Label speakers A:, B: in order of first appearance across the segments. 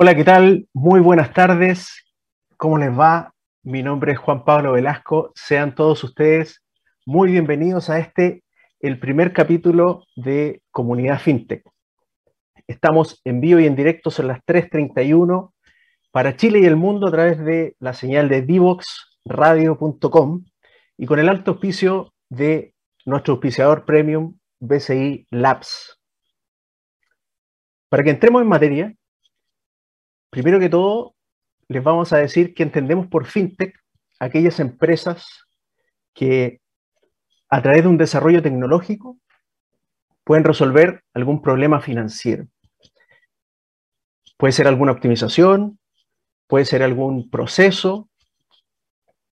A: Hola, ¿qué tal? Muy buenas tardes. ¿Cómo les va? Mi nombre es Juan Pablo Velasco. Sean todos ustedes muy bienvenidos a este, el primer capítulo de Comunidad FinTech. Estamos en vivo y en directo, son las 3.31 para Chile y el mundo a través de la señal de divoxradio.com y con el alto auspicio de nuestro auspiciador premium BCI Labs. Para que entremos en materia, Primero que todo, les vamos a decir que entendemos por fintech aquellas empresas que a través de un desarrollo tecnológico pueden resolver algún problema financiero. Puede ser alguna optimización, puede ser algún proceso,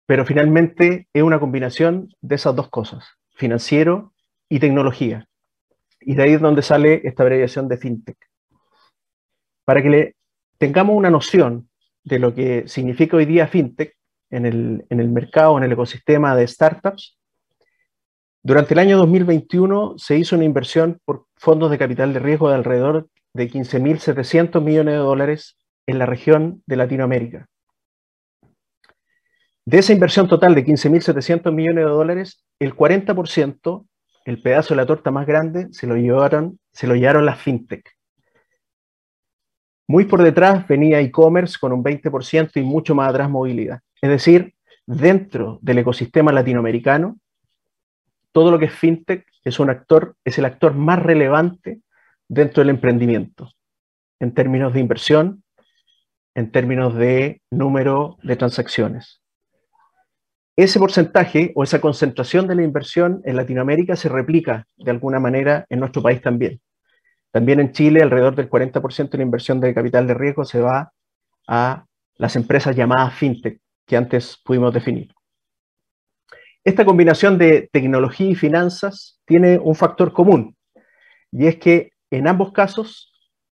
A: pero finalmente es una combinación de esas dos cosas, financiero y tecnología. Y de ahí es donde sale esta abreviación de fintech. Para que le tengamos una noción de lo que significa hoy día fintech en el, en el mercado, en el ecosistema de startups, durante el año 2021 se hizo una inversión por fondos de capital de riesgo de alrededor de 15.700 millones de dólares en la región de Latinoamérica. De esa inversión total de 15.700 millones de dólares, el 40%, el pedazo de la torta más grande, se lo llevaron, se lo llevaron las fintech. Muy por detrás venía e-commerce con un 20% y mucho más atrás movilidad. Es decir, dentro del ecosistema latinoamericano, todo lo que es fintech es un actor, es el actor más relevante dentro del emprendimiento, en términos de inversión, en términos de número de transacciones. Ese porcentaje o esa concentración de la inversión en Latinoamérica se replica de alguna manera en nuestro país también. También en Chile, alrededor del 40% de la inversión de capital de riesgo se va a las empresas llamadas fintech, que antes pudimos definir. Esta combinación de tecnología y finanzas tiene un factor común, y es que en ambos casos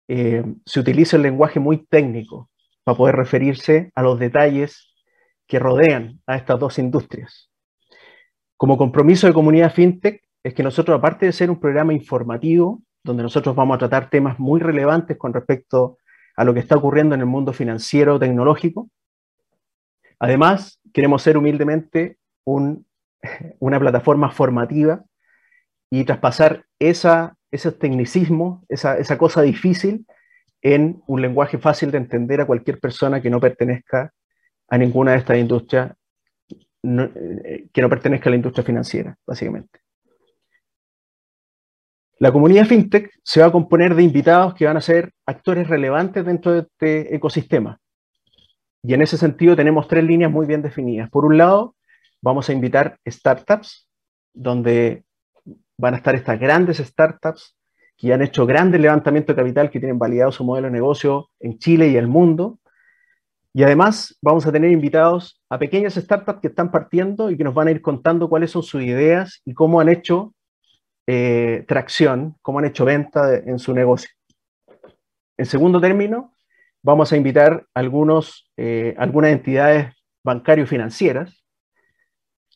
A: eh, se utiliza el lenguaje muy técnico para poder referirse a los detalles que rodean a estas dos industrias. Como compromiso de comunidad fintech es que nosotros, aparte de ser un programa informativo, donde nosotros vamos a tratar temas muy relevantes con respecto a lo que está ocurriendo en el mundo financiero tecnológico. Además, queremos ser humildemente una plataforma formativa y traspasar esa, ese tecnicismo, esa, cosa difícil, en un lenguaje fácil de entender a cualquier persona que no pertenezca a ninguna de estas industrias, eh, que no pertenezca a la industria financiera, básicamente. La comunidad FinTech se va a componer de invitados que van a ser actores relevantes dentro de este ecosistema. Y en ese sentido tenemos tres líneas muy bien definidas. Por un lado, vamos a invitar startups, donde van a estar estas grandes startups que han hecho grandes levantamientos de capital, que tienen validado su modelo de negocio en Chile y el mundo. Y además vamos a tener invitados a pequeñas startups que están partiendo y que nos van a ir contando cuáles son sus ideas y cómo han hecho eh, tracción, cómo han hecho venta en su negocio. En segundo término, vamos a invitar algunos, eh, algunas entidades bancarias financieras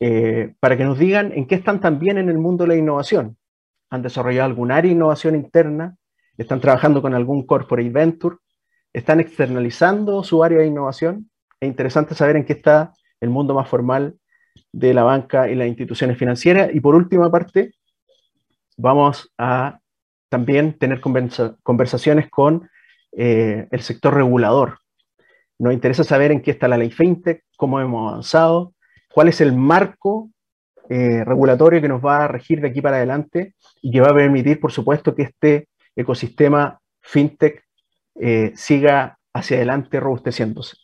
A: eh, para que nos digan en qué están también en el mundo de la innovación. ¿Han desarrollado algún área de innovación interna? ¿Están trabajando con algún corporate venture? ¿Están externalizando su área de innovación? Es interesante saber en qué está el mundo más formal de la banca y las instituciones financieras. Y por última parte, vamos a también tener conversaciones con eh, el sector regulador. Nos interesa saber en qué está la ley FinTech, cómo hemos avanzado, cuál es el marco eh, regulatorio que nos va a regir de aquí para adelante y que va a permitir, por supuesto, que este ecosistema FinTech eh, siga hacia adelante robusteciéndose.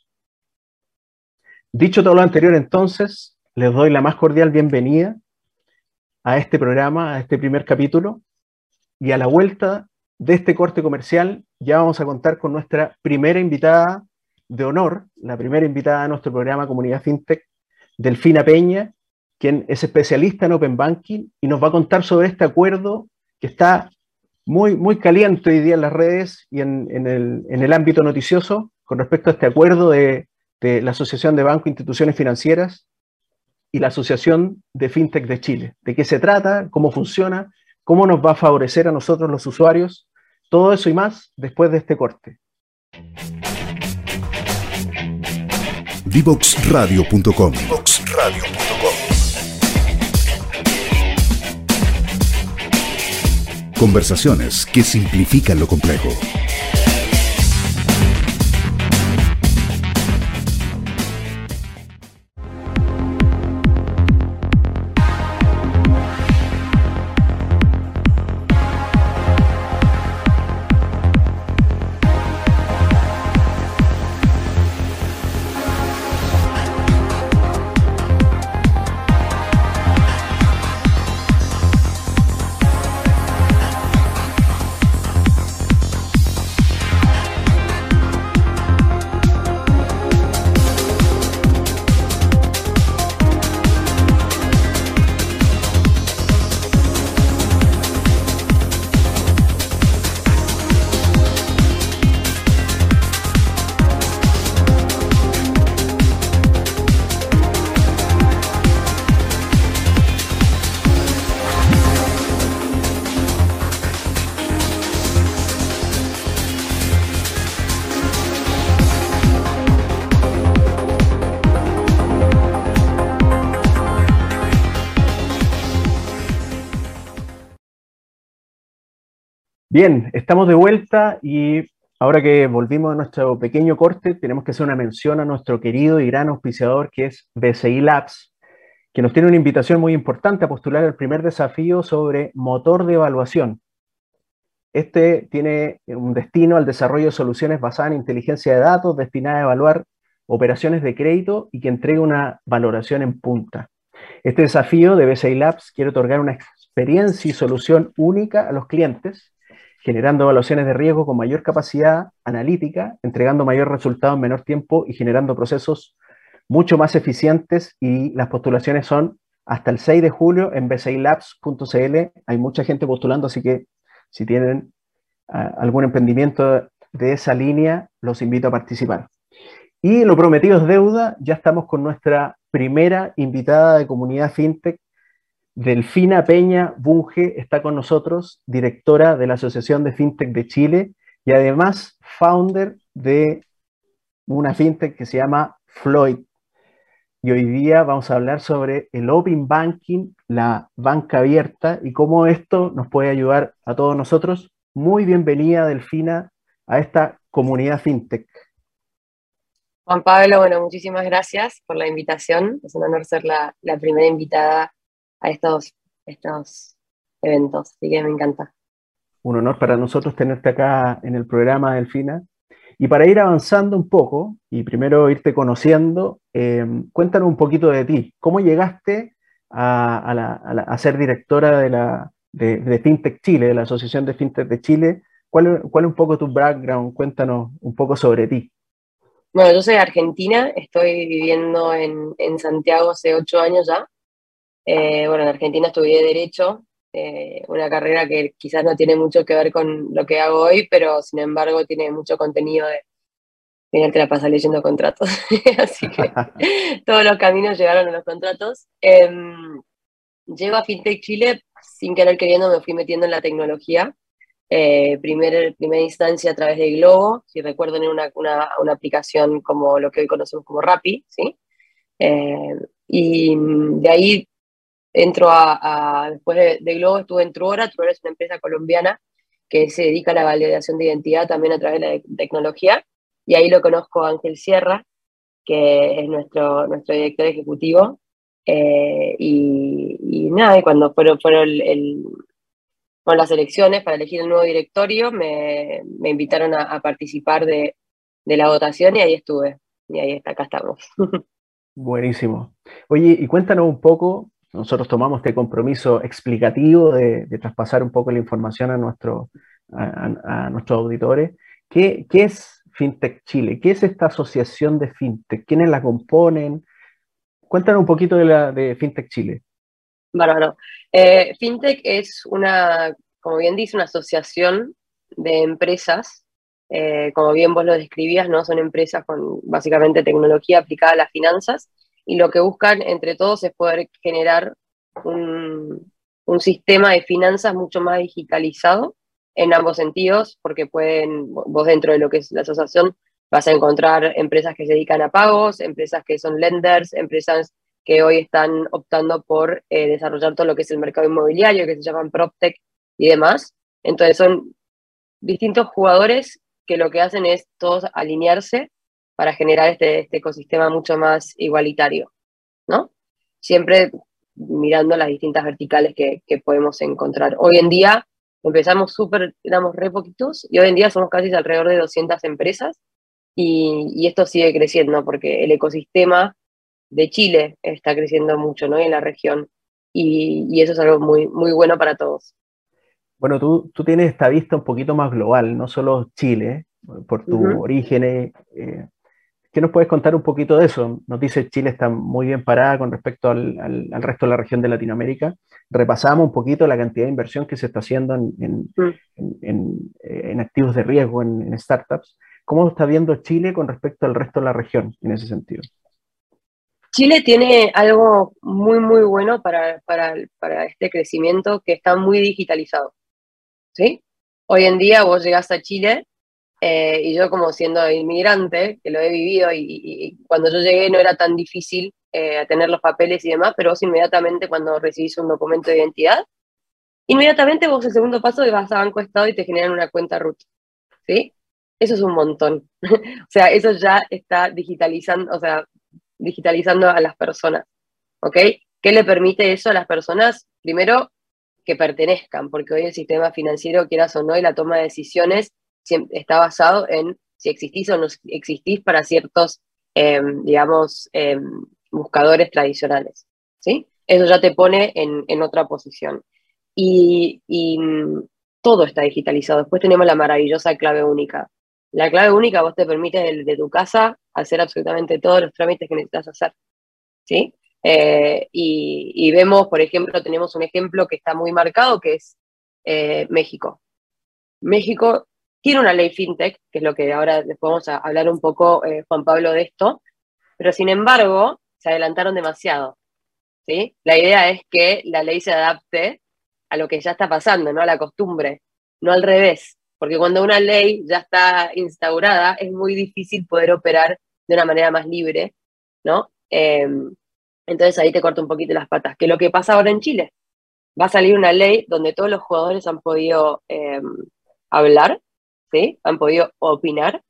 A: Dicho todo lo anterior, entonces, les doy la más cordial bienvenida a este programa, a este primer capítulo. Y a la vuelta de este corte comercial ya vamos a contar con nuestra primera invitada de honor, la primera invitada a nuestro programa Comunidad FinTech, Delfina Peña, quien es especialista en Open Banking y nos va a contar sobre este acuerdo que está muy, muy caliente hoy día en las redes y en, el, en el, ámbito noticioso con respecto a este acuerdo de, de la Asociación de Bancos e Instituciones Financieras y la Asociación de FinTech de Chile. ¿De qué se trata? ¿Cómo funciona? ¿Cómo nos va a favorecer a nosotros los usuarios? Todo eso y más después de este corte.
B: Divoxradio.com Conversaciones que simplifican lo complejo.
A: Bien, estamos de vuelta y ahora que volvimos a nuestro pequeño corte, tenemos que hacer una mención a nuestro querido y gran auspiciador que es BCI Labs, que nos tiene una invitación muy importante a postular el primer desafío sobre motor de evaluación. Este tiene un destino al desarrollo de soluciones basadas en inteligencia de datos destinadas a evaluar operaciones de crédito y que entregue una valoración en punta. Este desafío de BCI Labs quiere otorgar una experiencia y solución única a los clientes generando evaluaciones de riesgo con mayor capacidad analítica, entregando mayor resultado en menor tiempo y generando procesos mucho más eficientes y las postulaciones son hasta el 6 de julio en bcilabs.cl. Hay mucha gente postulando, así que si tienen uh, algún emprendimiento de esa línea, los invito a participar. Y lo prometido es deuda, ya estamos con nuestra primera invitada de comunidad FinTech, Delfina Peña Bunge está con nosotros, directora de la Asociación de FinTech de Chile y además founder de una FinTech que se llama Floyd. Y hoy día vamos a hablar sobre el Open Banking, la banca abierta y cómo esto nos puede ayudar a todos nosotros. Muy bienvenida, Delfina, a esta comunidad FinTech.
C: Juan Pablo, bueno, muchísimas gracias por la invitación. Es un honor ser la, la primera invitada a estos, estos eventos, así que me encanta.
A: Un honor para nosotros tenerte acá en el programa, Delfina. Y para ir avanzando un poco, y primero irte conociendo, eh, cuéntanos un poquito de ti. ¿Cómo llegaste a, a, la, a, la, a ser directora de, la, de, de, FinTech Chile, de la Asociación de FinTech de Chile? ¿Cuál, ¿Cuál es un poco tu background? Cuéntanos un poco sobre ti.
C: Bueno, yo soy argentina, estoy viviendo en, en Santiago hace ocho años ya. Eh, bueno, en Argentina estudié Derecho, eh, una carrera que quizás no tiene mucho que ver con lo que hago hoy, pero sin embargo tiene mucho contenido de... Final te la pasas leyendo contratos, así que todos los caminos llegaron a los contratos. Eh, llego a FinTech Chile, sin querer queriendo me fui metiendo en la tecnología. Eh, primer, primera instancia a través de Globo, si recuerdan, era una, una, una, aplicación como lo que hoy conocemos como Rappi, ¿sí? Eh, y de ahí entro a, después de, Globo estuve en Truora, Truora es una empresa colombiana que se dedica a la validación de identidad también a través de la tecnología, y ahí lo conozco Ángel Sierra, que es nuestro, nuestro director ejecutivo, eh, y, nada, y cuando fueron, fueron el, las elecciones para elegir el nuevo directorio, me, me invitaron a, a participar de, de, la votación y ahí estuve, y ahí está, acá estamos.
A: Buenísimo. Oye, y cuéntanos un poco, nosotros tomamos este compromiso explicativo de, de traspasar un poco la información a, nuestro, a, nuestros auditores. ¿Qué, ¿Qué, es FinTech Chile? ¿Qué es esta asociación de FinTech? ¿Quiénes la componen? Cuéntanos un poquito de, la, de FinTech Chile.
C: Bárbaro. Eh, FinTech es una, como bien dice, una asociación de empresas. Eh, como bien vos lo describías, ¿no? Son empresas con básicamente tecnología aplicada a las finanzas y lo que buscan entre todos es poder generar un, un sistema de finanzas mucho más digitalizado en ambos sentidos, porque pueden, vos dentro de lo que es la asociación, Vas a encontrar empresas que se dedican a pagos, empresas que son lenders, empresas que hoy están optando por eh, desarrollar todo lo que es el mercado inmobiliario, que se llaman PropTech y demás. Entonces son distintos jugadores que lo que hacen es todos alinearse para generar este, este ecosistema mucho más igualitario, ¿no? Siempre mirando las distintas verticales que, que podemos encontrar. Hoy en día empezamos súper, éramos re poquitos y hoy en día somos casi alrededor de 200 empresas y, y, esto sigue creciendo porque el ecosistema de Chile está creciendo mucho ¿no? en la región y, y, eso es algo muy, muy bueno para todos.
A: Bueno, tú, tú tienes esta vista un poquito más global, no solo Chile, por tu uh -huh. origen. Eh, ¿Qué nos puedes contar un poquito de eso? Nos dice Chile está muy bien parada con respecto al, al, al, resto de la región de Latinoamérica. Repasamos un poquito la cantidad de inversión que se está haciendo en, en, en, en activos de riesgo, en, startups. ¿Cómo está viendo Chile con respecto al resto de la región en ese sentido?
C: Chile tiene algo muy, muy bueno para, para, para este crecimiento que está muy digitalizado. ¿sí? Hoy en día vos llegás a Chile eh, y yo como siendo inmigrante, que lo he vivido y, cuando yo llegué no era tan difícil eh, tener los papeles y demás, pero vos inmediatamente cuando recibís un documento de identidad, inmediatamente vos el segundo paso vas a Banco Estado y te generan una cuenta RUT, ¿sí? Eso es un montón. o sea, eso ya está digitalizando, o sea, digitalizando a las personas, ¿ok? ¿Qué le permite eso a las personas? Primero, que pertenezcan, porque hoy el sistema financiero, quieras o no, y la toma de decisiones está basado en si existís o no existís para ciertos, eh, digamos, eh, buscadores tradicionales, ¿sí? Eso ya te pone en, en otra posición. Y, y, todo está digitalizado. Después tenemos la maravillosa clave única. La clave única vos te permite de, de tu casa hacer absolutamente todos los trámites que necesitas hacer, ¿sí? Eh, y, y, vemos, por ejemplo, tenemos un ejemplo que está muy marcado, que es eh, México. México tiene una ley fintech, que es lo que ahora les podemos hablar un poco, eh, Juan Pablo, de esto, pero sin embargo, se adelantaron demasiado. ¿sí? La idea es que la ley se adapte a lo que ya está pasando, no a la costumbre, no al revés, porque cuando una ley ya está instaurada es muy difícil poder operar de una manera más libre, ¿no? Eh, entonces ahí te corto un poquito las patas. Que lo que pasa ahora en Chile, va a salir una ley donde todos los jugadores han podido eh, hablar, ¿sí? Han podido opinar,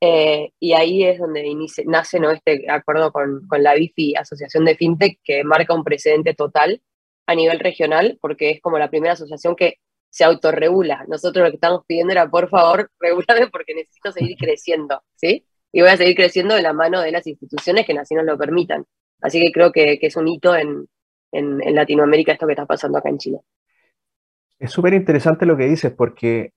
C: eh, y ahí es donde inicia, nace ¿no? este acuerdo con, con, la BIFI, Asociación de FinTech, que marca un precedente total a nivel regional, porque es como la primera asociación que se autorregula. Nosotros lo que estamos pidiendo era, por favor, regúlame porque necesito seguir creciendo, ¿sí? Y voy a seguir creciendo de la mano de las instituciones que así nos lo permitan. Así que creo que, que es un hito en, en, en, Latinoamérica esto que está pasando acá en Chile.
A: Es súper interesante lo que dices porque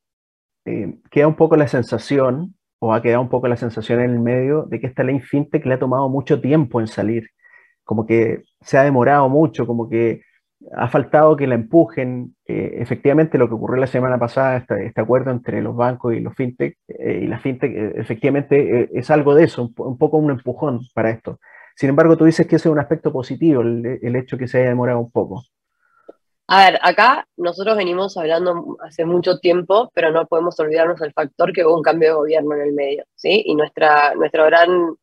A: eh, queda un poco la sensación, o ha quedado un poco la sensación en el medio, de que esta ley fintech le ha tomado mucho tiempo en salir. Como que se ha demorado mucho, como que ha faltado que la empujen. Eh, efectivamente, lo que ocurrió la semana pasada, este, este, acuerdo entre los bancos y los fintech, eh, y la fintech, efectivamente es algo de eso, un, poco un empujón para esto. Sin embargo, tú dices que ese es un aspecto positivo, el, el, hecho que se haya demorado un poco.
C: A ver, acá nosotros venimos hablando hace mucho tiempo, pero no podemos olvidarnos del factor que hubo un cambio de gobierno en el medio, ¿sí? Y nuestra, nuestro gran,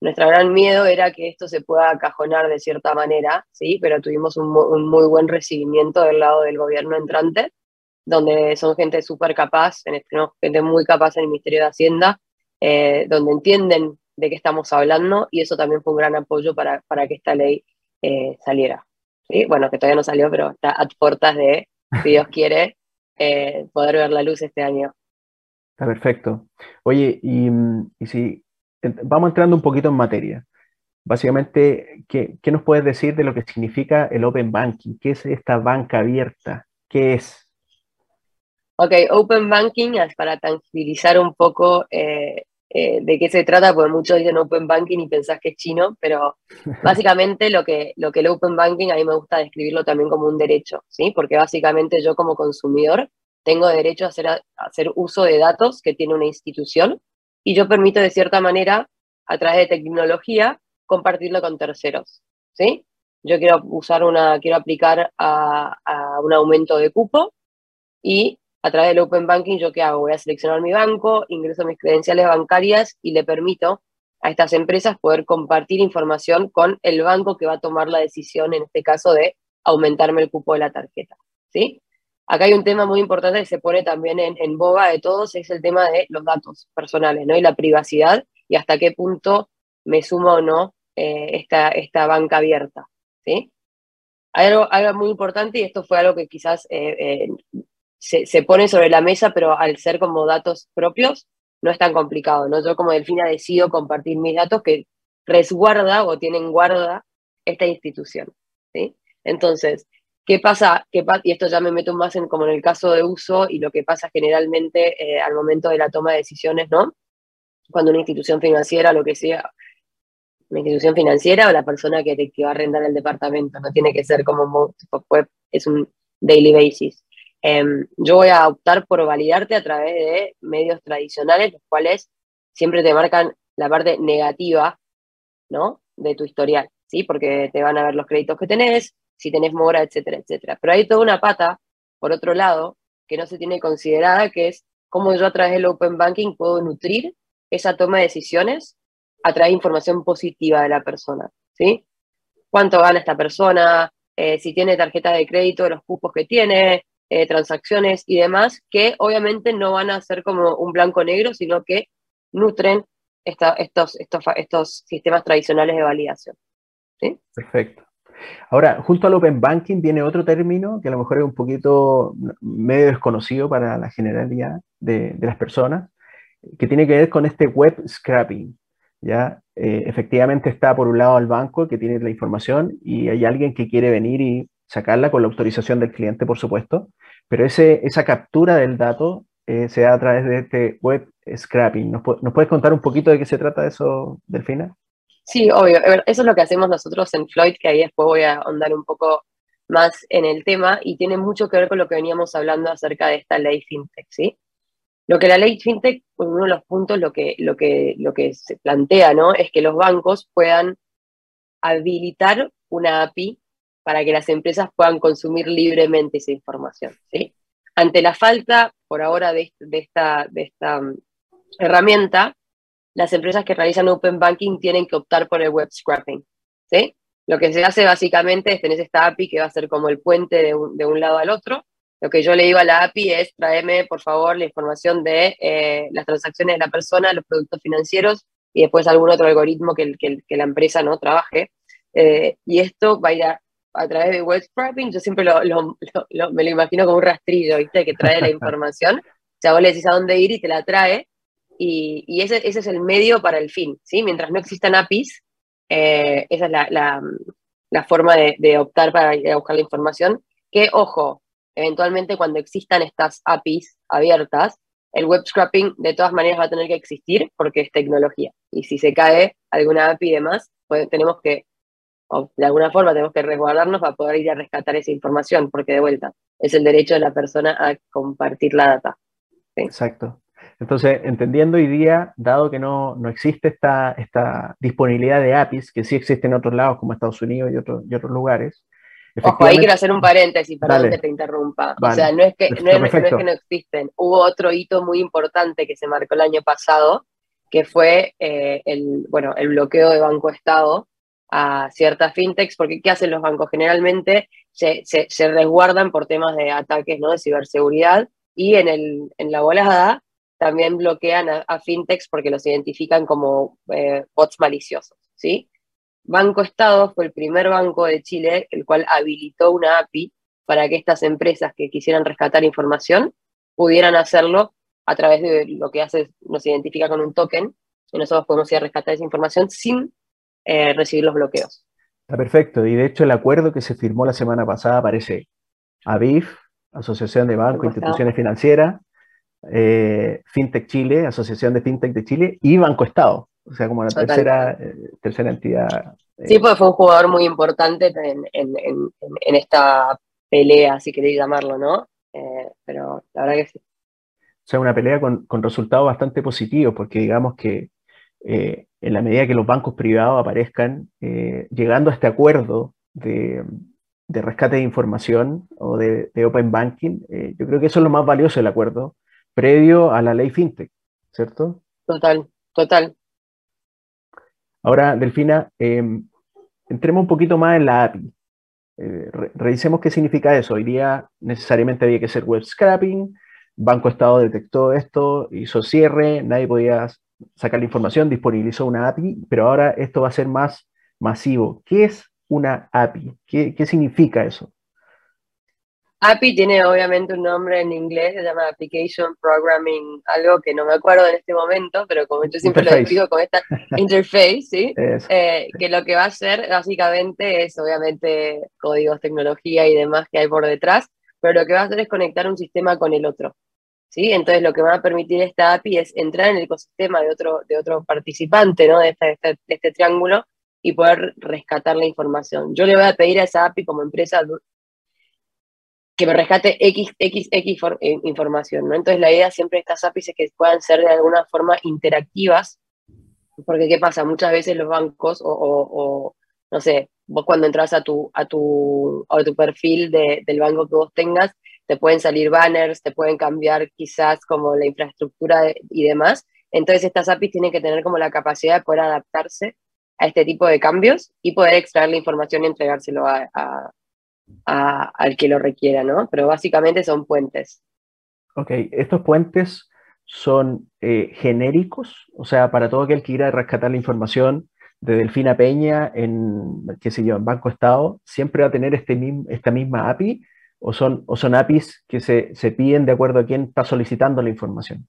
C: nuestra gran miedo era que esto se pueda acajonar de cierta manera, ¿sí? Pero tuvimos un, muy buen recibimiento del lado del gobierno entrante, donde son gente súper capaz, gente muy capaz en el Ministerio de Hacienda, eh, donde entienden de qué estamos hablando y eso también fue un gran apoyo para, para que esta ley eh, saliera. ¿Sí? Bueno, que todavía no salió, pero está a puertas de, si Dios quiere, eh, poder ver la luz este año.
A: Está perfecto. Oye, y, y, si vamos entrando un poquito en materia. Básicamente, ¿qué, ¿qué, nos puedes decir de lo que significa el Open Banking? ¿Qué es esta banca abierta? ¿Qué es?
C: Ok, Open Banking es para tangibilizar un poco eh, eh, de qué se trata, porque muchos dicen Open Banking y pensás que es chino, pero básicamente lo que, lo que el Open Banking a mí me gusta describirlo también como un derecho, ¿sí? Porque básicamente yo como consumidor tengo derecho a hacer, a hacer uso de datos que tiene una institución y yo permito de cierta manera, a través de tecnología, compartirlo con terceros, ¿sí? Yo quiero usar una, quiero aplicar a, a un aumento de cupo y a través del Open Banking, ¿yo qué hago? Voy a seleccionar mi banco, ingreso mis credenciales bancarias y le permito a estas empresas poder compartir información con el banco que va a tomar la decisión, en este caso, de aumentarme el cupo de la tarjeta. ¿sí? Acá hay un tema muy importante que se pone también en, en boga de todos, es el tema de los datos personales ¿no? y la privacidad y hasta qué punto me sumo o no eh, esta, esta banca abierta. ¿sí? Hay algo, algo, muy importante y esto fue algo que quizás eh, eh, se, se, pone sobre la mesa, pero al ser como datos propios, no es tan complicado. ¿no? Yo como Delfina decido compartir mis datos que resguarda o tienen guarda esta institución. ¿sí? Entonces, ¿qué pasa? ¿Qué y esto ya me meto más en como en el caso de uso y lo que pasa generalmente al momento de la toma de decisiones, ¿no? Cuando una institución financiera, lo que sea, una institución financiera o la persona que, te, que va a arrendar el departamento, no tiene que ser como web, es un daily basis. Eh, yo voy a optar por validarte a través de medios tradicionales, los cuales siempre te marcan la parte negativa, ¿no? De tu historial, ¿sí? Porque te van a ver los créditos que tenés, si tenés mora, etcétera, etcétera. Pero hay toda una pata, por otro lado, que no se tiene considerada, que es cómo yo a través del Open Banking puedo nutrir esa toma de decisiones a través de información positiva de la persona, ¿sí? ¿Cuánto gana esta persona? Eh, si tiene tarjeta de crédito, los cupos que tiene, eh, transacciones y demás, que obviamente no van a ser como un blanco negro, sino que nutren estos, estos, sistemas tradicionales de validación.
A: Perfecto. Ahora, junto al Open Banking viene otro término que a lo mejor es un poquito medio desconocido para la generalidad de, de las personas, que tiene que ver con este web scrapping. ¿ya? Eh, efectivamente está por un lado el banco que tiene la información y hay alguien que quiere venir y sacarla con la autorización del cliente, por supuesto, pero ese, esa captura del dato eh, se da a través de este web scrapping. ¿Nos, ¿Nos, puedes contar un poquito de qué se trata eso, Delfina?
C: Sí, obvio. Eso es lo que hacemos nosotros en Floyd, que ahí después voy a ahondar un poco más en el tema y tiene mucho que ver con lo que veníamos hablando acerca de esta ley fintech, ¿sí? Lo que la ley fintech, uno de los puntos, lo que, lo que, lo que se plantea, ¿no? Es que los bancos puedan habilitar una API para que las empresas puedan consumir libremente esa información, ¿sí? Ante la falta, por ahora, de, esta, um, herramienta, las empresas que realizan Open Banking tienen que optar por el web scrapping, ¿sí? Lo que se hace básicamente es tener esta API que va a ser como el puente de un, lado al otro, lo que yo le digo a la API es, tráeme, por favor, la información de eh, las transacciones de la persona, los productos financieros y después algún otro algoritmo que la empresa no trabaje. Eh, y esto va a ir a, a, través de web scrapping. Yo siempre lo, lo, lo, me lo imagino como un rastrillo, ¿viste? Que trae la información. O sea, vos le decís a dónde ir y te la trae. Y, y ese, ese, es el medio para el fin, ¿sí? Mientras no existan APIs, eh, esa es la, la, la forma de, de optar para ir a buscar la información. Que, ojo, eventualmente cuando existan estas APIs abiertas, el web scrapping de todas maneras va a tener que existir porque es tecnología. Y si se cae alguna API y demás, pues tenemos que, o de alguna forma tenemos que resguardarnos para poder ir a rescatar esa información, porque de vuelta, es el derecho de la persona a compartir la data.
A: ¿sí? Exacto. Entonces, entendiendo hoy día, dado que no, no existe esta, esta disponibilidad de APIs, que sí existe en otros lados como Estados Unidos y, otro, y otros lugares,
C: Ojo, ahí quiero hacer un paréntesis, perdón que te interrumpa. Vale. O sea, no es que no es, no es, que no existen. Hubo otro hito muy importante que se marcó el año pasado, que fue eh, el, bueno, el bloqueo de Banco Estado a ciertas fintechs, porque ¿qué hacen los bancos? Generalmente se, se, se resguardan por temas de ataques ¿no? de ciberseguridad y en, el, en la volada también bloquean a, fintechs porque los identifican como eh, bots maliciosos, ¿sí? Banco Estado fue el primer banco de Chile el cual habilitó una API para que estas empresas que quisieran rescatar información pudieran hacerlo a través de lo que hace, nos identifica con un token, y nosotros podemos ir a rescatar esa información sin eh, recibir los bloqueos.
A: Está perfecto, y de hecho el acuerdo que se firmó la semana pasada aparece ABIF, Asociación de Bancos e Instituciones Financieras, eh, FinTech Chile, Asociación de FinTech de Chile, y Banco Estado. O sea, como la tercera, eh, tercera entidad.
C: Sí, porque fue un jugador muy importante en, en, en, en esta pelea, si queréis llamarlo, ¿no? Pero la verdad que sí.
A: O sea, una pelea con, con resultados bastante positivos, porque digamos que eh, en la medida que los bancos privados aparezcan, eh, llegando a este acuerdo de, rescate de información o de, Open Banking, eh, yo creo que eso es lo más valioso del acuerdo, previo a la ley FinTech, ¿cierto?
C: Total, total.
A: Ahora, Delfina, em, entremos un poquito más en la API. Revisemos qué significa eso. Hoy día necesariamente había que ser web scrapping, Banco Estado detectó esto, hizo cierre, nadie podía sacar la información, disponibilizó una API, pero ahora esto va a ser más masivo. ¿Qué es una API? ¿Qué, qué significa eso?
C: API tiene obviamente un nombre en inglés, se llama Application Programming, algo que no me acuerdo en este momento, pero como yo siempre lo explico con esta interface, ¿sí? Eh, que lo que va a hacer básicamente es obviamente códigos, tecnología y demás que hay por detrás, pero lo que va a hacer es conectar un sistema con el otro. ¿Sí? Entonces lo que va a permitir esta API es entrar en el ecosistema de otro, de otro participante ¿no? de, este, este triángulo y poder rescatar la información. Yo le voy a pedir a esa API como empresa que me rescate X, X, X eh, información, ¿no? Entonces la idea siempre de estas APIs es que puedan ser de alguna forma interactivas, porque ¿qué pasa? Muchas veces los bancos o, no sé, vos cuando entras a tu, a tu, a tu perfil del banco que vos tengas, te pueden salir banners, te pueden cambiar quizás como la infraestructura y demás. Entonces estas APIs tienen que tener como la capacidad de poder adaptarse a este tipo de cambios y poder extraer la información y entregárselo a, al que lo requiera, ¿no? Pero básicamente son puentes.
A: Ok, estos puentes son eh, genéricos, o sea, para todo aquel que quiera rescatar la información de Delfina Peña en, qué sé yo, Banco Estado, siempre va a tener este, esta misma API o son, o son APIs que se, se piden de acuerdo a quién está solicitando la información.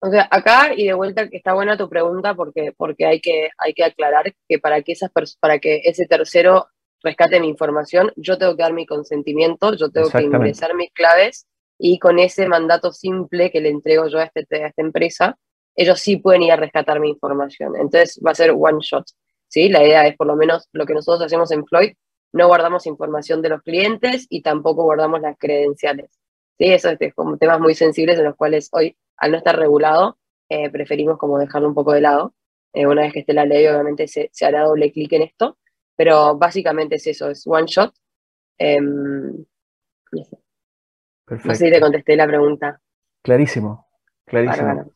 C: O sea, acá y de vuelta que está buena tu pregunta porque, porque hay, que, hay que aclarar que para que, esas para que ese tercero rescate mi información, yo tengo que dar mi consentimiento, yo tengo que ingresar mis claves y con ese mandato simple que le entrego yo a, este, a esta empresa, ellos sí pueden ir a rescatar mi información. Entonces va a ser one shot. ¿sí? La idea es, por lo menos, lo que nosotros hacemos en Floyd, no guardamos información de los clientes y tampoco guardamos las credenciales. ¿sí? Eso es como temas muy sensibles en los cuales hoy, al no estar regulado, eh, preferimos como dejarlo un poco de lado. Eh, una vez que esté la ley, obviamente se, se hará doble clic en esto, pero básicamente es eso, es one shot. Em, no, sé. si te contesté la pregunta.
A: Clarísimo, clarísimo.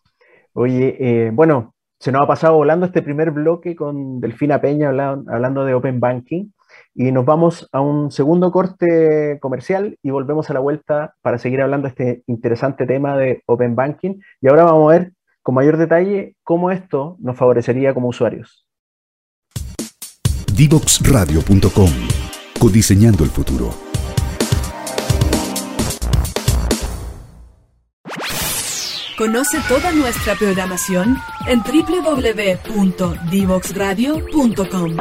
A: Oye, eh, bueno, se nos ha pasado volando este primer bloque con Delfina Peña hablando, de Open Banking y nos vamos a un segundo corte comercial y volvemos a la vuelta para seguir hablando de este interesante tema de Open Banking. Y ahora vamos a ver con mayor detalle cómo esto nos favorecería como usuarios.
B: Divoxradio.com. Codiseñando el futuro.
D: Conoce toda nuestra programación en www.divoxradio.com.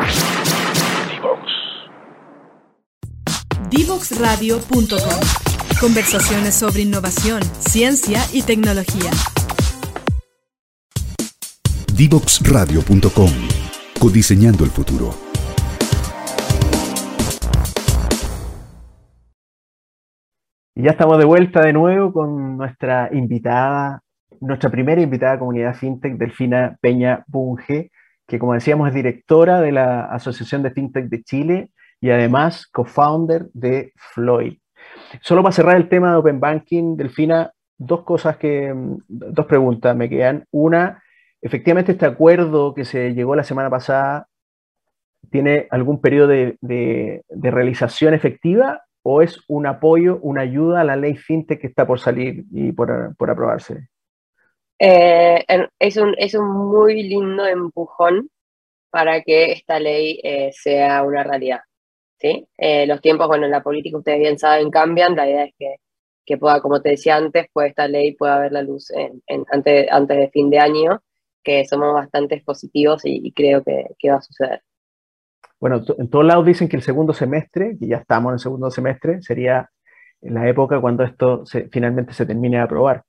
D: Divoxradio.com. Conversaciones sobre innovación, ciencia y tecnología.
B: Divoxradio.com. Codiseñando el futuro.
A: Y ya estamos de vuelta de nuevo con nuestra invitada, nuestra primera invitada a comunidad FinTech, Delfina Peña Bunge, que como decíamos es directora de la Asociación de FinTech de Chile y además co-founder de Floyd. Solo para cerrar el tema de Open Banking, Delfina, dos cosas que, dos preguntas me quedan. Una, efectivamente este acuerdo que se llegó la semana pasada, ¿tiene algún periodo de, de realización efectiva o es un apoyo, una ayuda a la ley FinTech que está por salir y por, aprobarse?
C: Eh, es, un, es un muy lindo empujón para que esta ley eh, sea una realidad. ¿Sí? Eh, los tiempos, bueno, en la política ustedes bien saben, cambian. La idea es que, que pueda, como te decía antes, pues esta ley pueda ver la luz en, antes, antes de fin de año, que somos bastante positivos y, creo que, que va a suceder
A: bueno, en todos lados dicen que el segundo semestre, que ya estamos en el segundo semestre, sería la época cuando esto finalmente se termine de aprobar.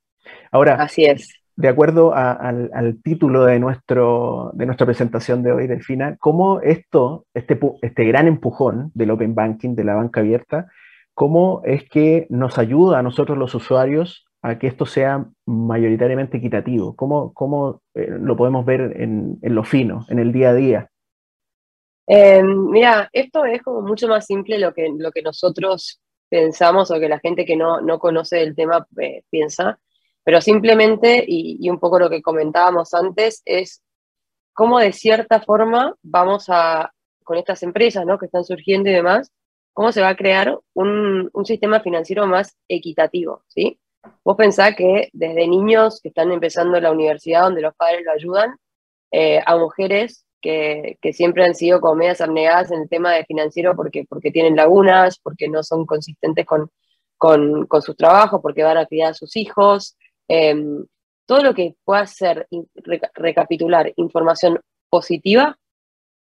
A: Ahora,
C: Así es.
A: De acuerdo al, título de, nuestro, de nuestra presentación de hoy, Delfina, ¿cómo esto, este, este gran empujón del Open Banking, de la banca abierta, cómo es que nos ayuda a nosotros los usuarios a que esto sea mayoritariamente equitativo? ¿Cómo, cómo eh, lo podemos ver en, lo fino, en el día a día?
C: Eh, mira, esto es como mucho más simple lo que, lo que nosotros pensamos o que la gente que no, no conoce el tema eh, piensa, pero simplemente, y, y, un poco lo que comentábamos antes, es cómo de cierta forma vamos a, con estas empresas ¿no? que están surgiendo y demás, cómo se va a crear un, un sistema financiero más equitativo, ¿sí? Vos pensás que desde niños que están empezando la universidad, donde los padres lo ayudan, eh, a mujeres que, que, siempre han sido como medias abnegadas en el tema de financiero porque, porque tienen lagunas, porque no son consistentes con, con, sus trabajos, porque van a criar a sus hijos. Eh, todo lo que pueda ser recapitular información positiva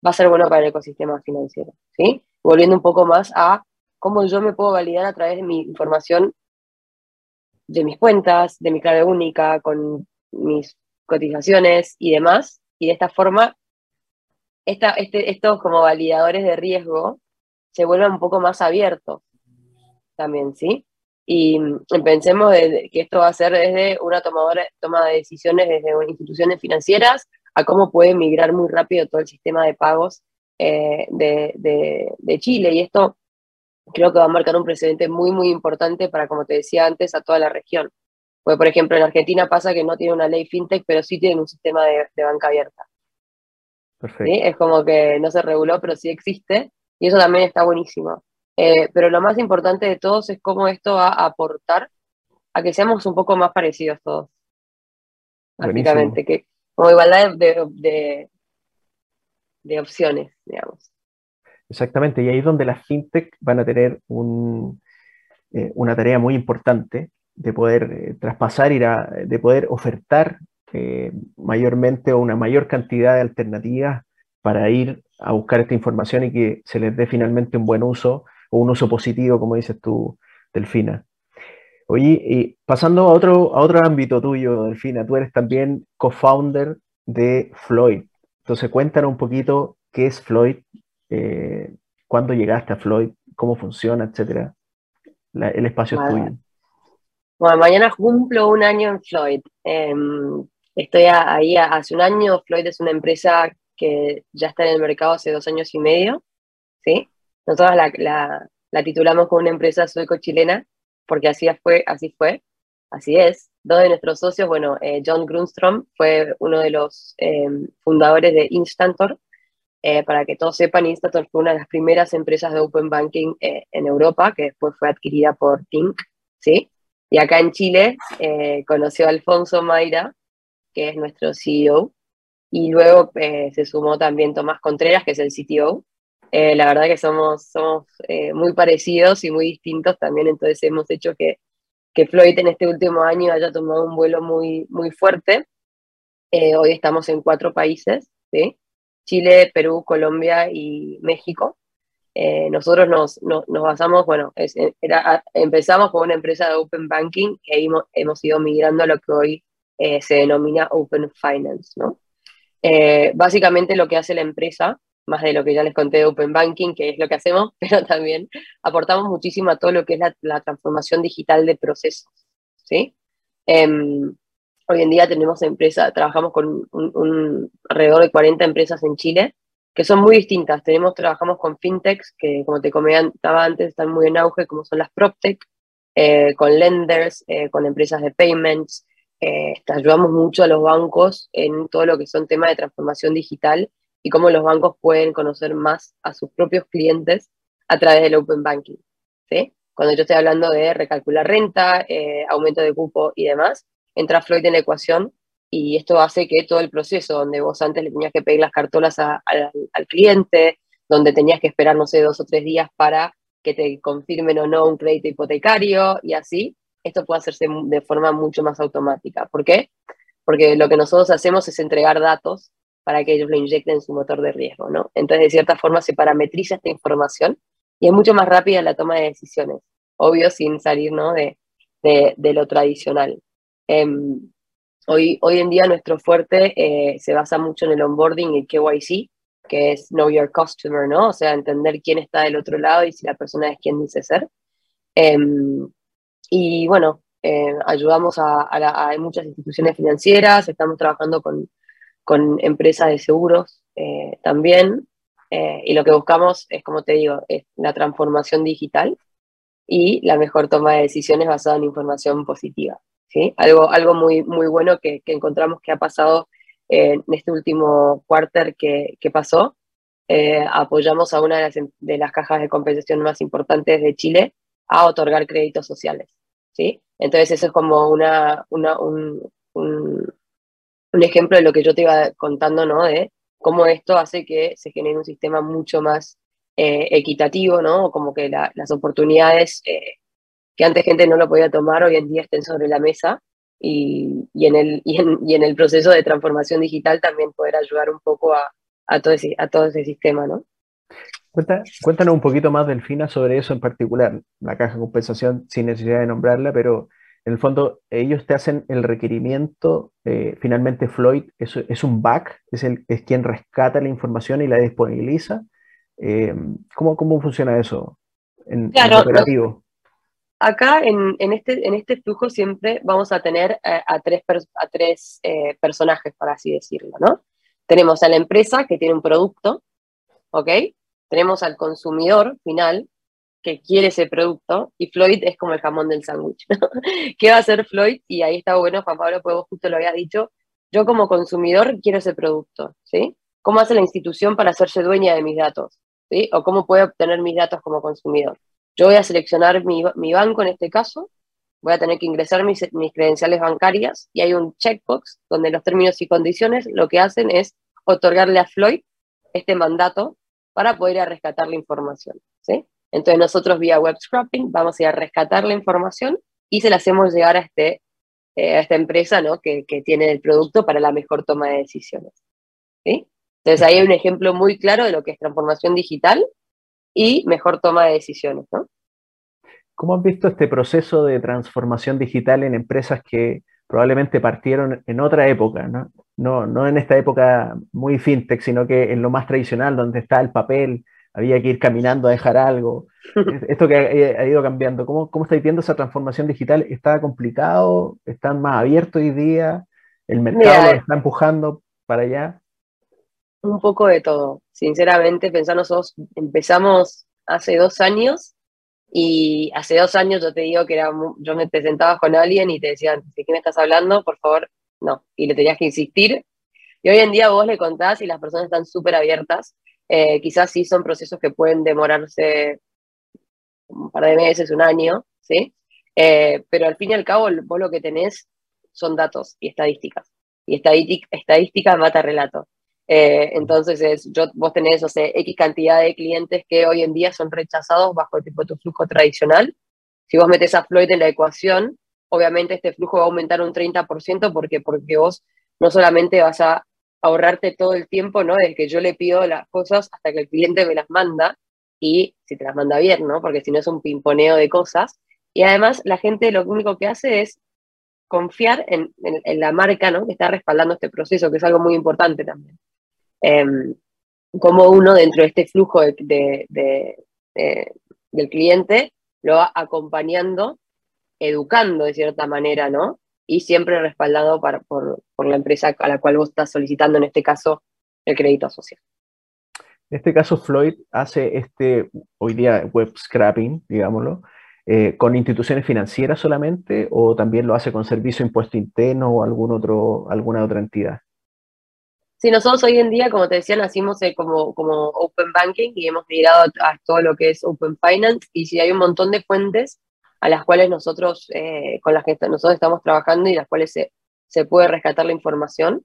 C: va a ser bueno para el ecosistema financiero. ¿sí? Volviendo un poco más a cómo yo me puedo validar a través de mi información de mis cuentas, de mi clave única, con mis cotizaciones y demás. Y de esta forma, esta, este, estos como validadores de riesgo se vuelven un poco más abiertos también, ¿sí? Y pensemos de, que esto va a ser desde una tomadora, toma de decisiones desde instituciones financieras a cómo puede migrar muy rápido todo el sistema de pagos eh, de, de, de Chile. Y esto creo que va a marcar un precedente muy, muy importante para, como te decía antes, a toda la región. Porque, por ejemplo, en Argentina pasa que no tiene una ley fintech, pero sí tiene un sistema de, de banca abierta. Perfecto. ¿Sí? Es como que no se reguló, pero sí existe, y eso también está buenísimo. Eh, pero lo más importante de todos es cómo esto va a aportar a que seamos un poco más parecidos todos. Básicamente, que como igualdad de, de, de opciones, digamos.
A: Exactamente, y ahí es donde las fintech van a tener un, eh, una tarea muy importante de poder eh, traspasar y de poder ofertar eh, mayormente o una mayor cantidad de alternativas para ir a buscar esta información y que se les dé finalmente un buen uso o un uso positivo, como dices tú, Delfina. Oye, y pasando a otro, a otro ámbito tuyo, Delfina, tú eres también co-founder de Floyd. Entonces, cuéntanos un poquito qué es Floyd, eh, cuándo llegaste a Floyd, cómo funciona, etcétera. La, el espacio es tuyo.
C: Bueno, mañana cumplo un año en Floyd. Eh, estoy ahí hace un año. Floyd es una empresa que ya está en el mercado hace dos años y medio. ¿sí? Nosotros la, la, la titulamos como una empresa sueco-chilena porque así fue, así fue, así es. Dos de nuestros socios, bueno, eh, John Grunstrom fue uno de los eh, fundadores de Instantor, eh, para que todos sepan, Instator fue una de las primeras empresas de Open Banking eh, en Europa, que después fue adquirida por Tink, ¿sí? Y acá en Chile eh, conoció a Alfonso Mayra, que es nuestro CEO, y luego eh, se sumó también Tomás Contreras, que es el CTO. La verdad que somos, somos muy parecidos y muy distintos también, entonces hemos hecho que, que Floyd en este último año haya tomado un vuelo muy, muy fuerte. hoy estamos en cuatro países, ¿sí? Chile, Perú, Colombia y México. Eh, nosotros nos, no, nos, basamos, bueno, es, era, empezamos con una empresa de Open Banking y ahí hemos, hemos ido migrando a lo que hoy eh, se denomina Open Finance, ¿no? Eh, básicamente lo que hace la empresa, más de lo que ya les conté de Open Banking, que es lo que hacemos, pero también aportamos muchísimo a todo lo que es la, la transformación digital de procesos, ¿sí? Um, Hoy en día tenemos empresas, trabajamos con un, un, alrededor de 40 empresas en Chile, que son muy distintas. Tenemos, trabajamos con fintechs, que como te comentaba antes, están muy en auge, como son las PropTech, eh, con lenders, eh, con empresas de payments. Eh, ayudamos mucho a los bancos en todo lo que son temas de transformación digital y cómo los bancos pueden conocer más a sus propios clientes a través del Open Banking. ¿sí? Cuando yo estoy hablando de recalcular renta, eh, aumento de cupo y demás, entra Floyd en la ecuación y esto hace que todo el proceso, donde vos antes le tenías que pedir las cartolas a, a, al cliente, donde tenías que esperar, no sé, dos o tres días para que te confirmen o no un crédito hipotecario y así, esto puede hacerse de forma mucho más automática. ¿Por qué? Porque lo que nosotros hacemos es entregar datos para que ellos lo inyecten en su motor de riesgo, ¿no? Entonces, de cierta forma, se parametriza esta información y es mucho más rápida la toma de decisiones, obvio, sin salir, ¿no? de, de, lo tradicional. Eh, hoy, hoy en día nuestro fuerte eh, se basa mucho en el onboarding y el KYC, que es Know Your Customer, ¿no? O sea, entender quién está del otro lado y si la persona es quien dice ser. Eh, y bueno, eh, ayudamos a, a, a, muchas instituciones financieras, estamos trabajando con, con empresas de seguros eh, también. Eh, y lo que buscamos es, como te digo, es la transformación digital y la mejor toma de decisiones basada en información positiva. ¿sí? Algo, algo muy, muy bueno que, que encontramos que ha pasado en este último quarter que, que pasó. Eh, apoyamos a una de las, de las cajas de compensación más importantes de Chile a otorgar créditos sociales. ¿sí? Entonces eso es como una, una un, un, un, ejemplo de lo que yo te iba contando, ¿no? De cómo esto hace que se genere un sistema mucho más eh, equitativo, ¿no? Como que la, las oportunidades eh, que antes gente no lo podía tomar, hoy en día estén sobre la mesa y, y, en, el, y, en, y en el proceso de transformación digital también poder ayudar un poco a, a, todo, ese, a todo ese sistema, ¿no?
A: Cuéntanos un poquito más, Delfina, sobre eso en particular, la caja de compensación, sin necesidad de nombrarla, pero en el fondo ellos te hacen el requerimiento, eh, finalmente Floyd es, es un back, es, el, es quien rescata la información y la disponibiliza. Eh, ¿cómo, ¿Cómo funciona eso en,
C: claro,
A: en operativo?
C: Acá en, en, este, en este flujo siempre vamos a tener a, a tres, a tres eh, personajes, por así decirlo, ¿no? Tenemos a la empresa que tiene un producto, ¿ok? Tenemos al consumidor final que quiere ese producto y Floyd es como el jamón del sándwich. ¿Qué va a hacer Floyd? Y ahí está bueno, Juan Pablo, pues vos justo lo habías dicho. Yo como consumidor quiero ese producto, ¿sí? ¿Cómo hace la institución para hacerse dueña de mis datos? ¿sí? ¿O cómo puedo obtener mis datos como consumidor? Yo voy a seleccionar mi, mi banco en este caso, voy a tener que ingresar mis, mis credenciales bancarias y hay un checkbox donde los términos y condiciones lo que hacen es otorgarle a Floyd este mandato para poder ir a rescatar la información. ¿sí? Entonces nosotros vía web scrapping vamos a ir a rescatar la información y se la hacemos llegar a, este, eh, a esta empresa ¿no? que, que, tiene el producto para la mejor toma de decisiones. Entonces ahí hay un ejemplo muy claro de lo que es transformación digital y mejor toma de decisiones. ¿no?
A: ¿Cómo has visto este proceso de transformación digital en empresas que probablemente partieron en otra época, ¿no? No, no en esta época muy fintech, sino que en lo más tradicional, donde está el papel, había que ir caminando a dejar algo. Esto que ha, ha ido cambiando, ¿cómo, ¿cómo estáis viendo esa transformación digital? ¿Está complicado? ¿Están más abiertos hoy día? ¿El mercado Mira, está empujando para allá?
C: Un poco de todo. Sinceramente, pensar nosotros empezamos hace dos años y hace dos años yo te digo que era, yo me te sentabas con alguien y te decían, ¿de quién estás hablando? Por favor, no. Y le tenías que insistir. Y hoy en día vos le contás y las personas están súper abiertas. Eh, quizás sí son procesos que pueden demorarse un par de meses, un año, ¿sí? Eh, pero al fin y al cabo vos lo que tenés son datos y estadísticas. Y estadística, estadística mata relato. Eh, entonces, es, yo, vos tenés, o sea, X cantidad de clientes que hoy en día son rechazados bajo el tipo de tu flujo tradicional. Si vos metes a Floyd en la ecuación, obviamente este flujo va a aumentar un 30% porque, porque vos no solamente vas a ahorrarte todo el tiempo, ¿no? Desde que yo le pido las cosas hasta que el cliente me las manda y si te las manda bien, ¿no? Porque si no es un pimponeo de cosas. Y además la gente lo único que hace es confiar en, la marca, ¿no? Que está respaldando este proceso, que es algo muy importante también eh, cómo uno dentro de este flujo de, del cliente lo va acompañando, educando de cierta manera, ¿no? Y siempre respaldado para, por, por, la empresa a la cual vos estás solicitando, en este caso, el crédito social.
A: En este caso, Floyd hace este, hoy día, web scrapping, digámoslo, eh, con instituciones financieras solamente o también lo hace con servicio impuesto interno o algún otro, alguna otra entidad?
C: Sí, nosotros hoy en día, como te decía, nacimos eh, como, como Open Banking y hemos migrado a, todo lo que es Open Finance y sí hay un montón de fuentes a las cuales nosotros, eh, con las que nosotros estamos trabajando y las cuales se, se puede rescatar la información,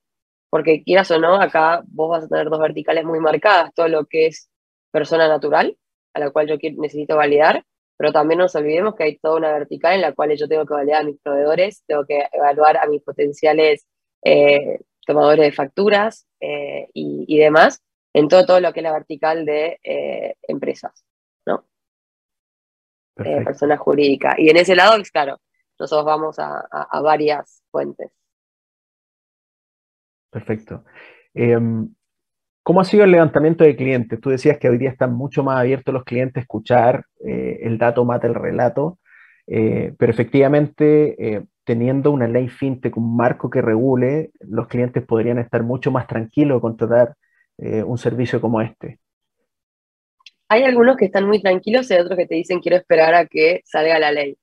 C: porque quieras o no, acá vos vas a tener dos verticales muy marcadas, todo lo que es persona natural, a la cual yo necesito validar, pero también no nos olvidemos que hay toda una vertical en la cual yo tengo que validar a mis proveedores, tengo que evaluar a mis potenciales eh, tomadores de facturas eh, y, demás, en todo, todo lo que es la vertical de empresas. Eh, persona jurídica. Y en ese lado, claro, nosotros vamos a, a, a varias fuentes.
A: Perfecto. Em, ¿Cómo ha sido el levantamiento de clientes? Tú decías que hoy día están mucho más abiertos los clientes a escuchar, eh, el dato mata el relato, eh, pero efectivamente teniendo una ley fintech, un marco que regule, los clientes podrían estar mucho más tranquilos de contratar un servicio como este.
C: Hay algunos que están muy tranquilos y otros que te dicen quiero esperar a que salga la ley,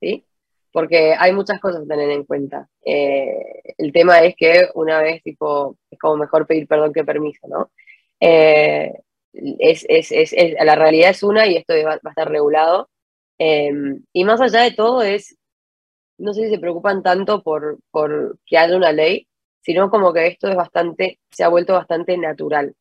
C: ¿sí? Porque hay muchas cosas que tener en cuenta. Eh, el tema es que una vez, tipo, es como mejor pedir perdón que permiso, ¿no? Eh, es, es, es, la realidad es una y esto va, a estar regulado. Em, y más allá de todo es, no sé si se preocupan tanto por, por que haya una ley, sino como que esto es bastante, se ha vuelto bastante natural,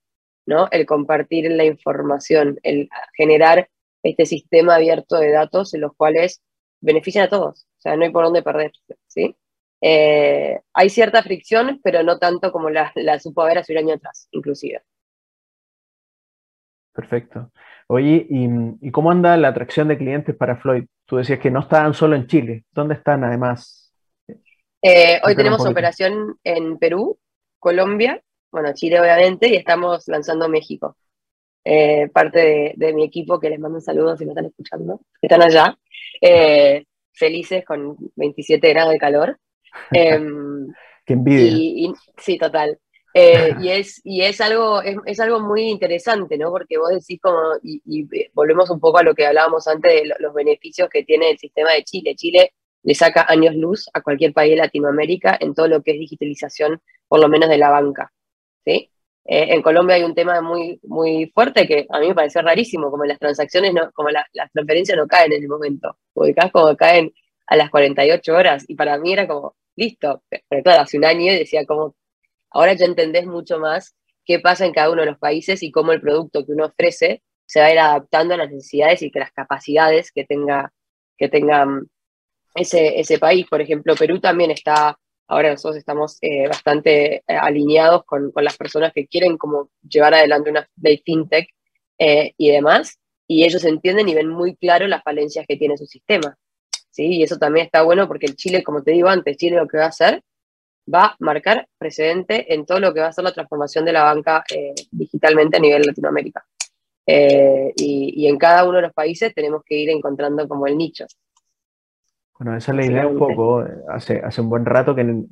C: ¿no? El compartir la información, el generar este sistema abierto de datos en los cuales benefician a todos, o sea, no hay por dónde perderse, ¿sí? Eh, hay cierta fricción, pero no tanto como la, la supo haber hace un año atrás, inclusive.
A: Perfecto. Oye, ¿y, cómo anda la atracción de clientes para Floyd? Tú decías que no estaban solo en Chile. ¿Dónde están además?
C: Eh, hoy tenemos operación en Perú, Colombia, bueno, Chile obviamente, y estamos lanzando México. Eh, parte de, mi equipo, que les mando un saludo si me están escuchando, están allá, eh, felices con 27 grados de calor.
A: Em, Qué envidia.
C: sí, total. Eh, y, es, y es, algo, es, algo muy interesante, ¿no? Porque vos decís como, y, volvemos un poco a lo que hablábamos antes de los beneficios que tiene el sistema de Chile. Chile le saca años luz a cualquier país de Latinoamérica en todo lo que es digitalización, por lo menos de la banca, Eh, en Colombia hay un tema muy, muy fuerte que a mí me parece rarísimo, como las transacciones, no, como las transferencias no caen en el momento, ubicás como caen a las 48 horas, y para mí era como, listo, pero claro, hace un año decía como, ahora ya entendés mucho más qué pasa en cada uno de los países y cómo el producto que uno ofrece se va a ir adaptando a las necesidades y que las capacidades que tenga, que tenga mm, ese, ese país. Por ejemplo, Perú también está, ahora nosotros estamos eh, bastante eh, alineados con, las personas que quieren como llevar adelante una ley fintech eh, y demás, y ellos entienden y ven muy claro las falencias que tiene su sistema. ¿sí? Y eso también está bueno porque el Chile, como te digo antes, Chile lo que va a hacer va a marcar precedente en todo lo que va a ser la transformación de la banca digitalmente a nivel Latinoamérica. Eh, y, en cada uno de los países tenemos que ir encontrando como el nicho.
A: Bueno, esa es la idea un poco. Hace, hace un buen rato que en,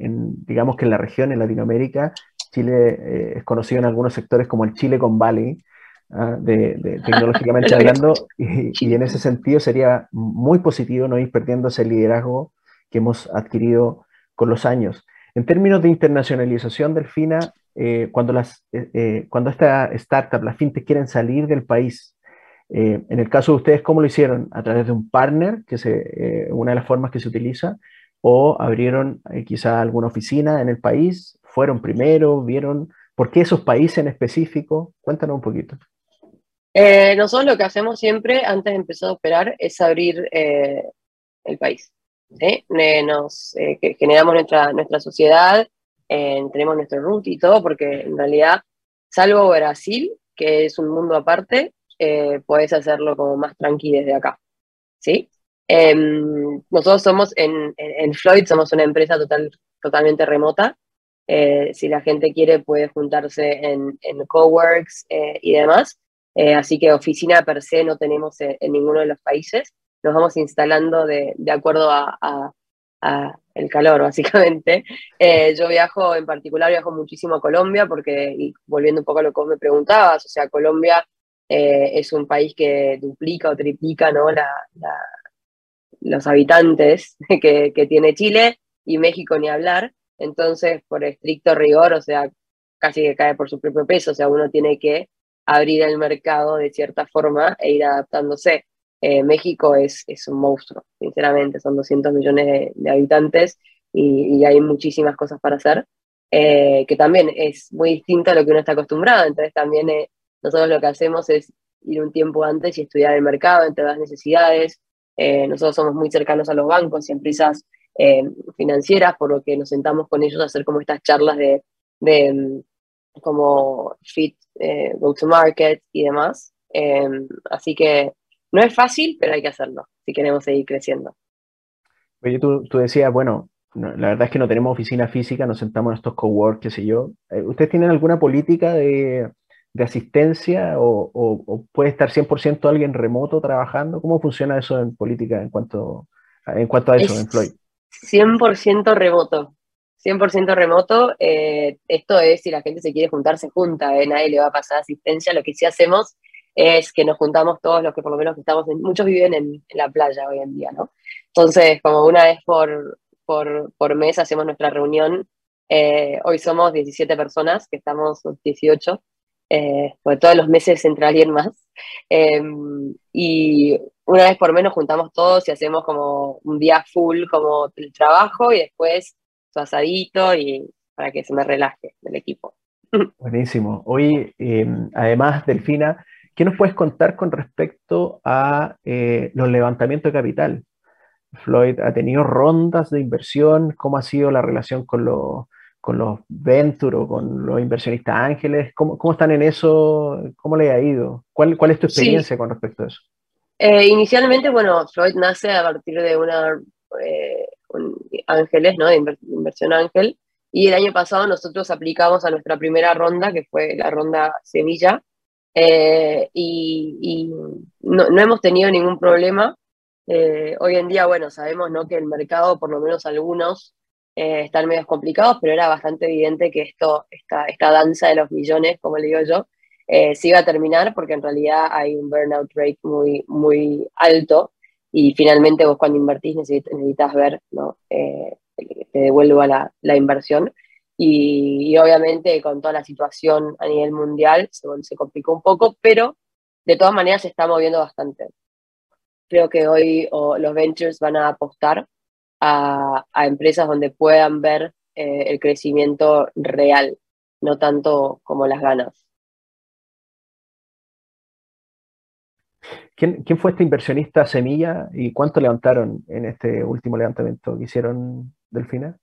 A: digamos que en la región, en Latinoamérica, Chile eh, es conocido en algunos sectores como el Chile con Valley, ¿ah? de, tecnológicamente hablando, y, y, en ese sentido sería muy positivo no ir perdiendo ese liderazgo que hemos adquirido con los años. En términos de internacionalización, Delfina, eh, cuando, las, eh, eh, cuando esta startup, las fintech, quieren salir del país, en el caso de ustedes, ¿cómo lo hicieron? ¿A través de un partner, que es una de las formas que se utiliza? ¿O abrieron quizá alguna oficina en el país? ¿Fueron primero? ¿Vieron? ¿Por qué esos países en específico? Cuéntanos un poquito.
C: nosotros lo que hacemos siempre antes de empezar a operar es abrir el país. Nos, eh, generamos nuestra, nuestra sociedad, eh, tenemos nuestro root y todo, porque en realidad, salvo Brasil, que es un mundo aparte, eh, puedes hacerlo como más tranquilo desde acá. ¿sí? Em, nosotros somos en, en, Floyd, somos una empresa total, totalmente remota. si la gente quiere, puede juntarse en, en coworks y demás. así que oficina per se no tenemos en ninguno de los países nos vamos instalando de, de acuerdo a, a, el calor, básicamente. Eh, yo viajo, en particular, viajo muchísimo a Colombia, porque, y volviendo un poco a lo que vos me preguntabas, o sea, Colombia eh, es un país que duplica o triplica ¿no? La, los habitantes que, que tiene Chile y México ni hablar. Entonces, por estricto rigor, o sea, casi que cae por su propio peso, o sea, uno tiene que abrir el mercado de cierta forma e ir adaptándose. Eh, México es, es, un monstruo, sinceramente, son 200 millones de, habitantes y, hay muchísimas cosas para hacer, eh, que también es muy distinto a lo que uno está acostumbrado, entonces también eh, nosotros lo que hacemos es ir un tiempo antes y estudiar el mercado entre las necesidades, nosotros somos muy cercanos a los bancos y empresas financieras, por lo que nos sentamos con ellos a hacer como estas charlas de, de mm, como fit, go to market y demás, así que no es fácil, pero hay que hacerlo si queremos seguir creciendo.
A: Oye, tú, tú decías, bueno, la verdad es que no tenemos oficina física, nos sentamos en estos cowork, qué sé yo. Eh, ¿Ustedes tienen alguna política de, de asistencia o, o, puede estar 100% alguien remoto trabajando? ¿Cómo funciona eso en política en cuanto, en cuanto a eso, en Floyd?
C: 100% remoto. 100% remoto. Eh, esto es si la gente se quiere juntar, se junta. ¿eh? Nadie le va a pasar asistencia. Lo que sí hacemos es que nos juntamos todos los que por lo menos estamos, en, muchos viven en, la playa hoy en día, ¿no? Entonces, como una vez por, por, por mes hacemos nuestra reunión, eh, hoy somos 17 personas, que estamos 18, eh, todos los meses entra alguien más. Em, y una vez por menos juntamos todos y hacemos como un día full como el trabajo y después su asadito y para que se me relaje del equipo.
A: Buenísimo. Hoy, em, además, Delfina, ¿qué nos puedes contar con respecto a eh, los levantamientos de capital? Floyd ha tenido rondas de inversión, ¿cómo ha sido la relación con los, con los venture o con los inversionistas ángeles? ¿Cómo, ¿Cómo, están en eso? ¿Cómo le ha ido? ¿Cuál, cuál es tu experiencia con respecto a eso?
C: Eh, inicialmente, bueno, Floyd nace a partir de una eh, ángeles, ¿no? De inversión ángel. Y el año pasado nosotros aplicamos a nuestra primera ronda, que fue la ronda Semilla, eh, y, no, no, hemos tenido ningún problema. Hoy en día, bueno, sabemos ¿no? que el mercado, por lo menos algunos, eh, están medio complicados, pero era bastante evidente que esto, esta, esta danza de los millones, como le digo yo, se iba a terminar porque en realidad hay un burnout rate muy, muy alto y finalmente vos cuando invertís necesitas, ver ¿no? que te devuelva la, la inversión. Y, obviamente con toda la situación a nivel mundial se, se complicó un poco, pero de todas maneras se está moviendo bastante. Creo que hoy los ventures van a apostar a, a empresas donde puedan ver eh, el crecimiento real, no tanto como las ganas.
A: ¿Quién, ¿Quién, fue este inversionista semilla y cuánto levantaron en este último levantamiento que hicieron Delfina?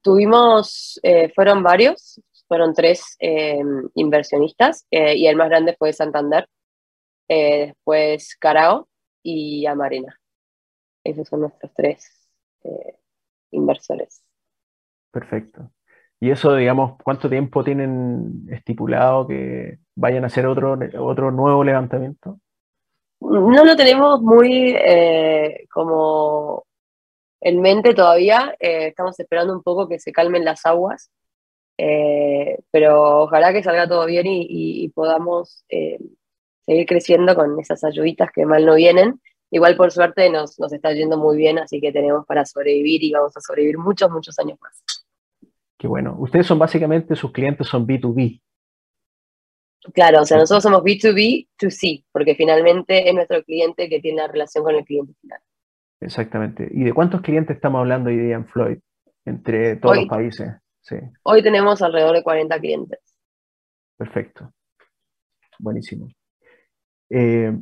C: Tuvimos, eh, fueron varios, fueron tres eh, inversionistas eh, y el más grande fue Santander, después Carao y Amarena. Esos son nuestros tres inversores.
A: Perfecto. ¿Y eso, digamos, cuánto tiempo tienen estipulado que vayan a hacer otro, otro nuevo levantamiento?
C: No lo tenemos muy como en mente todavía. Eh, estamos esperando un poco que se calmen las aguas, eh, pero ojalá que salga todo bien y, podamos eh, seguir creciendo con esas ayuditas que mal no vienen. Igual por suerte nos, nos está yendo muy bien, así que tenemos para sobrevivir y vamos a sobrevivir muchos, muchos años más.
A: Qué bueno. Ustedes son básicamente, sus clientes son B2B.
C: Claro, o sea, nosotros somos B2B, 2C, porque finalmente es nuestro cliente que tiene la relación con el cliente final.
A: Exactamente. ¿Y de cuántos clientes estamos hablando hoy día en Floyd? Entre todos los países. Sí.
C: Hoy tenemos alrededor de 40 clientes.
A: Perfecto. Buenísimo. Eh,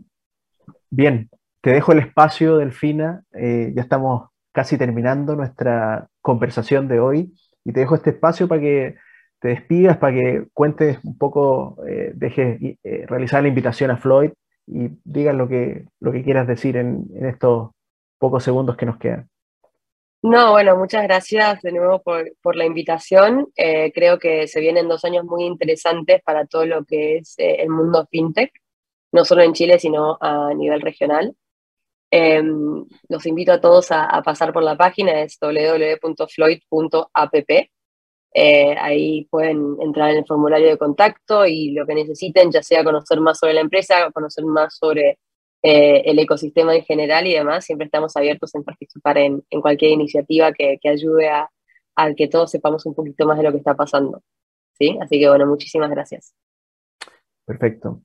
A: bien, te dejo el espacio, Delfina. Eh, ya estamos casi terminando nuestra conversación de hoy y te dejo este espacio para que te despidas, para que cuentes un poco, eh, dejes realizar la invitación a Floyd y digas lo que, lo que quieras decir en, estos pocos segundos que nos quedan.
C: No, bueno, muchas gracias de nuevo por, la invitación. Eh, creo que se vienen dos años muy interesantes para todo lo que es eh, el mundo fintech, no solo en Chile, sino a nivel regional. Em, los invito a todos a, pasar por la página, es www.floyd.app. Eh, ahí pueden entrar en el formulario de contacto y lo que necesiten, ya sea conocer más sobre la empresa, conocer más sobre eh, el ecosistema en general y demás, siempre estamos abiertos en participar en, cualquier iniciativa que, ayude a, que todos sepamos un poquito más de lo que está pasando. ¿sí? Así que bueno, muchísimas gracias.
A: Perfecto.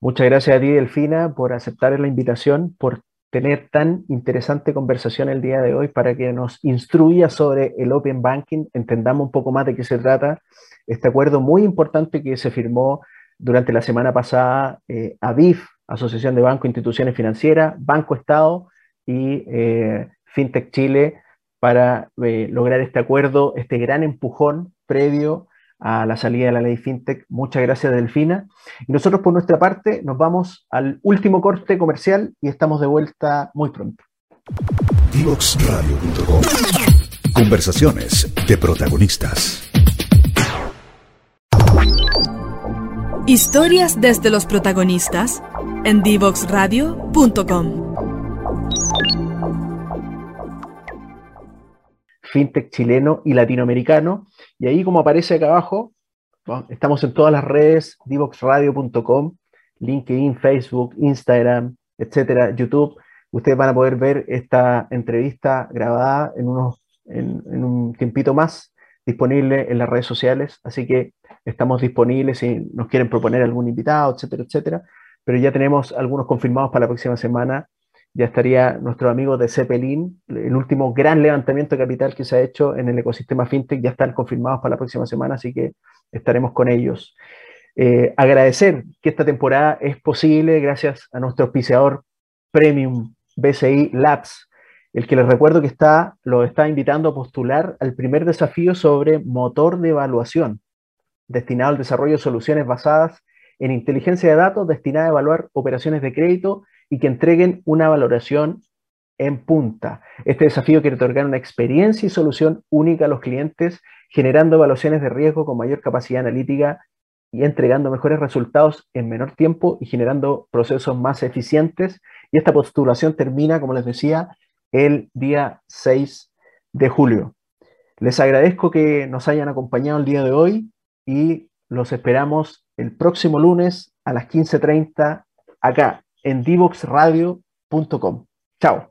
A: Muchas gracias a ti, Delfina, por aceptar la invitación, por tener tan interesante conversación el día de hoy para que nos instruya sobre el Open Banking, entendamos un poco más de qué se trata. Este acuerdo muy importante que se firmó durante la semana pasada eh, ABIF, Asociación de Banco e Instituciones Financieras, Banco Estado y eh, FinTech Chile para eh, lograr este acuerdo, este gran empujón previo a la salida de la ley FinTech. Muchas gracias, Delfina. Y nosotros, por nuestra parte, nos vamos al último corte comercial y estamos de vuelta muy pronto.
B: Conversaciones de protagonistas.
D: Historias desde los protagonistas en divoxradio.com.
A: Fintech chileno y latinoamericano. Y ahí, como aparece acá abajo, estamos en todas las redes, divoxradio.com. LinkedIn, Facebook, Instagram, etcétera, YouTube. Ustedes van a poder ver esta entrevista grabada en, unos, en, en un tiempito más, disponible en las redes sociales. Así que estamos disponibles si nos quieren proponer algún invitado, etcétera, etcétera. Pero ya tenemos algunos confirmados para la próxima semana. Ya estaría nuestro amigo de Cepelin, el último gran levantamiento de capital que se ha hecho en el ecosistema fintech, ya están confirmados para la próxima semana, así que estaremos con ellos. Eh, agradecer que esta temporada es posible gracias a nuestro auspiciador Premium BCI Labs, el que les recuerdo que está, lo está invitando a postular al primer desafío sobre motor de evaluación, destinado al desarrollo de soluciones basadas en inteligencia de datos destinada a evaluar operaciones de crédito y que entreguen una valoración en punta. Este desafío quiere otorgar una experiencia y solución única a los clientes, generando evaluaciones de riesgo con mayor capacidad analítica y entregando mejores resultados en menor tiempo y generando procesos más eficientes. Y esta postulación termina, como les decía, el día 6 de julio. Les agradezco que nos hayan acompañado el día de hoy y los esperamos el próximo lunes a las 15.30 acá en divoxradio.com. Chao.